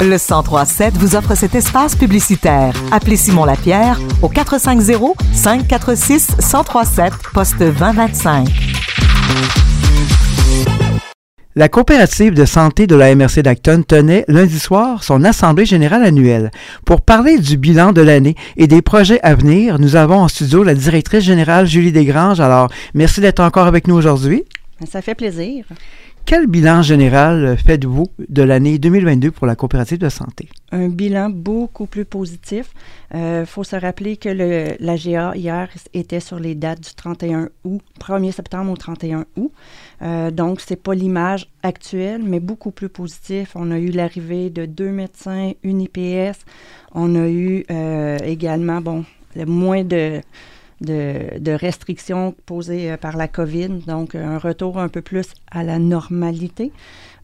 Le 1037 vous offre cet espace publicitaire. Appelez Simon Lapierre au 450 546 1037 poste 2025. La coopérative de santé de la MRC d'Acton tenait lundi soir son assemblée générale annuelle. Pour parler du bilan de l'année et des projets à venir, nous avons en studio la directrice générale Julie Desgranges. Alors, merci d'être encore avec nous aujourd'hui. Ça fait plaisir. Quel bilan général faites-vous de l'année 2022 pour la coopérative de santé? Un bilan beaucoup plus positif. Il euh, faut se rappeler que le, la GA hier était sur les dates du 31 août, 1er septembre au 31 août. Euh, donc, ce n'est pas l'image actuelle, mais beaucoup plus positif. On a eu l'arrivée de deux médecins, une IPS. On a eu euh, également, bon, le moins de de, restrictions posées euh, par la COVID. Donc, un retour un peu plus à la normalité.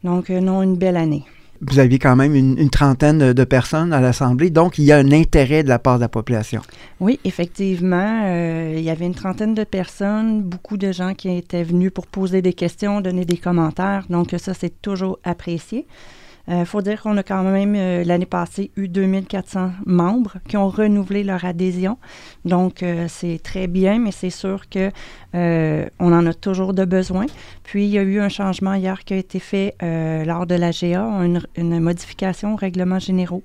Donc, euh, non, une belle année. Vous aviez quand même une, trentaine de personnes à l'Assemblée, donc il y a un intérêt de la part de la population. Oui, effectivement, euh, il y avait une trentaine de personnes, beaucoup de gens qui étaient venus pour poser des questions, donner des commentaires, donc ça, c'est toujours apprécié. Il euh, faut dire qu'on a quand même, euh, l'année passée, eu 2400 membres qui ont renouvelé leur adhésion. Donc, euh, c'est très bien, mais c'est sûr que on en a toujours de besoin. Puis, il y a eu un changement hier qui a été fait lors de la GA, une, modification aux règlements généraux.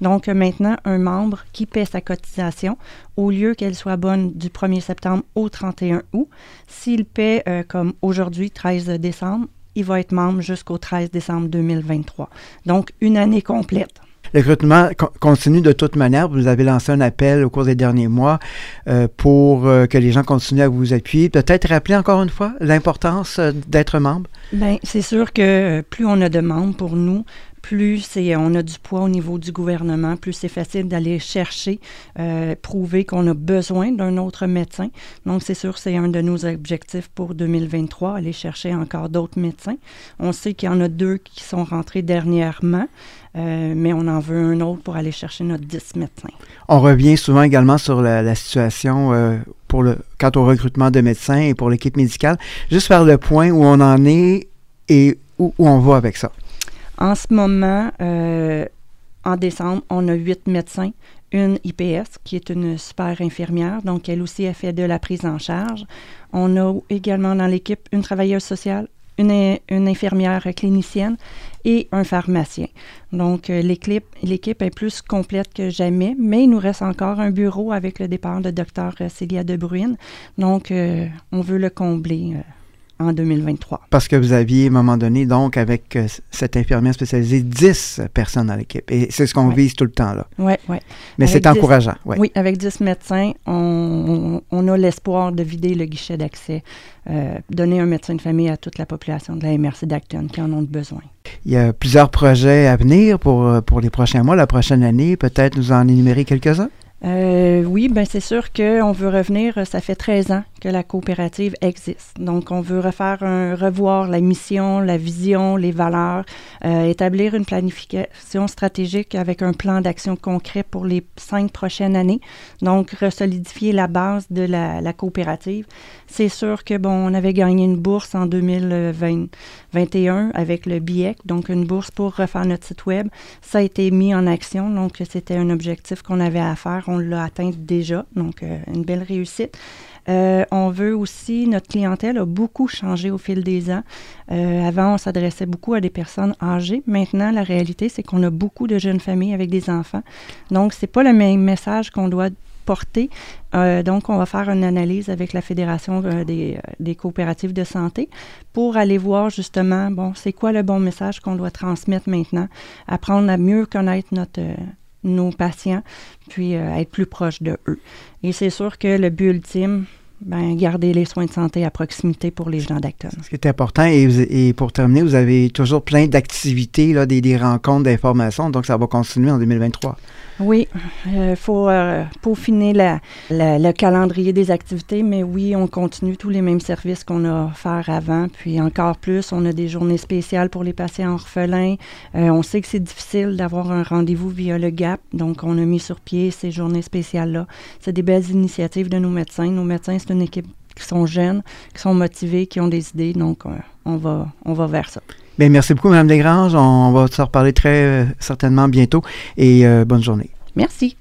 Donc, maintenant, un membre qui paie sa cotisation, au lieu qu'elle soit bonne du 1er septembre au 31 août, s'il paie comme aujourd'hui, 13 décembre, il va être membre jusqu'au 13 décembre 2023. Donc, une année complète. Le recrutement continue de toute manière. Vous avez lancé un appel au cours des derniers mois euh, pour euh, que les gens continuent à vous appuyer. Peut-être rappeler encore une fois l'importance euh, d'être membre? Bien, c'est sûr que plus on a de membres pour nous, plus on a du poids au niveau du gouvernement, plus c'est facile d'aller chercher, euh, prouver qu'on a besoin d'un autre médecin. Donc, c'est sûr, c'est un de nos objectifs pour 2023, aller chercher encore d'autres médecins. On sait qu'il y en a deux qui sont rentrés dernièrement. Euh, mais on en veut un autre pour aller chercher notre 10 médecins. On revient souvent également sur la, situation euh, pour le, quant au recrutement de médecins et pour l'équipe médicale. Juste faire le point où on en est et où on va avec ça. En ce moment, euh, en décembre, on a huit médecins, une IPS qui est une super infirmière, donc elle aussi a fait de la prise en charge. On a également dans l'équipe une travailleuse sociale, une, infirmière clinicienne et un pharmacien. Donc, euh, l'équipe est plus complète que jamais, mais il nous reste encore un bureau avec le départ de Dr. Célia De Bruyne. Donc, euh, on veut le combler en 2023. Parce que vous aviez, à un moment donné, donc, avec euh, cette infirmière spécialisée, 10 personnes dans l'équipe. Et c'est ce qu'on vise tout le temps, là. Oui, oui. Mais c'est encourageant. Oui, avec 10 médecins, on, a l'espoir de vider le guichet d'accès, euh, donner un médecin de famille à toute la population de la MRC d'Acton qui en ont besoin. Il y a plusieurs projets à venir pour, euh, pour les prochains mois, la prochaine année. Peut-être nous en énumérer quelques-uns? Euh, oui, ben c'est sûr qu'on veut revenir. Ça fait 13 ans que la coopérative existe. Donc, on veut refaire un, revoir la mission, la vision, les valeurs, euh, établir une planification stratégique avec un plan d'action concret pour les cinq prochaines années. Donc, resolidifier la base de la, la coopérative. C'est sûr que, bon, on avait gagné une bourse en 2021 avec le BIEC, donc une bourse pour refaire notre site web. Ça a été mis en action, donc c'était un objectif qu'on avait à faire on l'a atteint déjà, donc euh, une belle réussite. Euh, on veut aussi, notre clientèle a beaucoup changé au fil des ans. Euh, avant, on s'adressait beaucoup à des personnes âgées. Maintenant, la réalité, c'est qu'on a beaucoup de jeunes familles avec des enfants. Donc, c'est pas le même message qu'on doit porter. donc, on va faire une analyse avec la Fédération des, des, coopératives de santé pour aller voir justement, bon, c'est quoi le bon message qu'on doit transmettre maintenant, apprendre à mieux connaître notre, nos patients, puis euh, être plus proche de eux. Et c'est sûr que le but ultime, ben, garder les soins de santé à proximité pour les gens d'Acton. Ce qui est important, et, pour terminer, vous avez toujours plein d'activités, là, des, des rencontres, d'informations, donc ça va continuer en 2023. Oui, il euh, faut euh, peaufiner la, le calendrier des activités, mais oui, on continue tous les mêmes services qu'on a offert avant, puis encore plus, on a des journées spéciales pour les patients orphelins. Euh, on sait que c'est difficile d'avoir un rendez-vous via le GAP, donc on a mis sur pied ces journées spéciales-là. C'est des belles initiatives de nos médecins. Nos médecins, une équipe qui sont jeunes, qui sont motivés, qui ont des idées. Donc, euh, on, va, on va vers ça. Bien, merci beaucoup, Mme Desgranges. On va se reparler très euh, certainement bientôt et euh, bonne journée. Merci.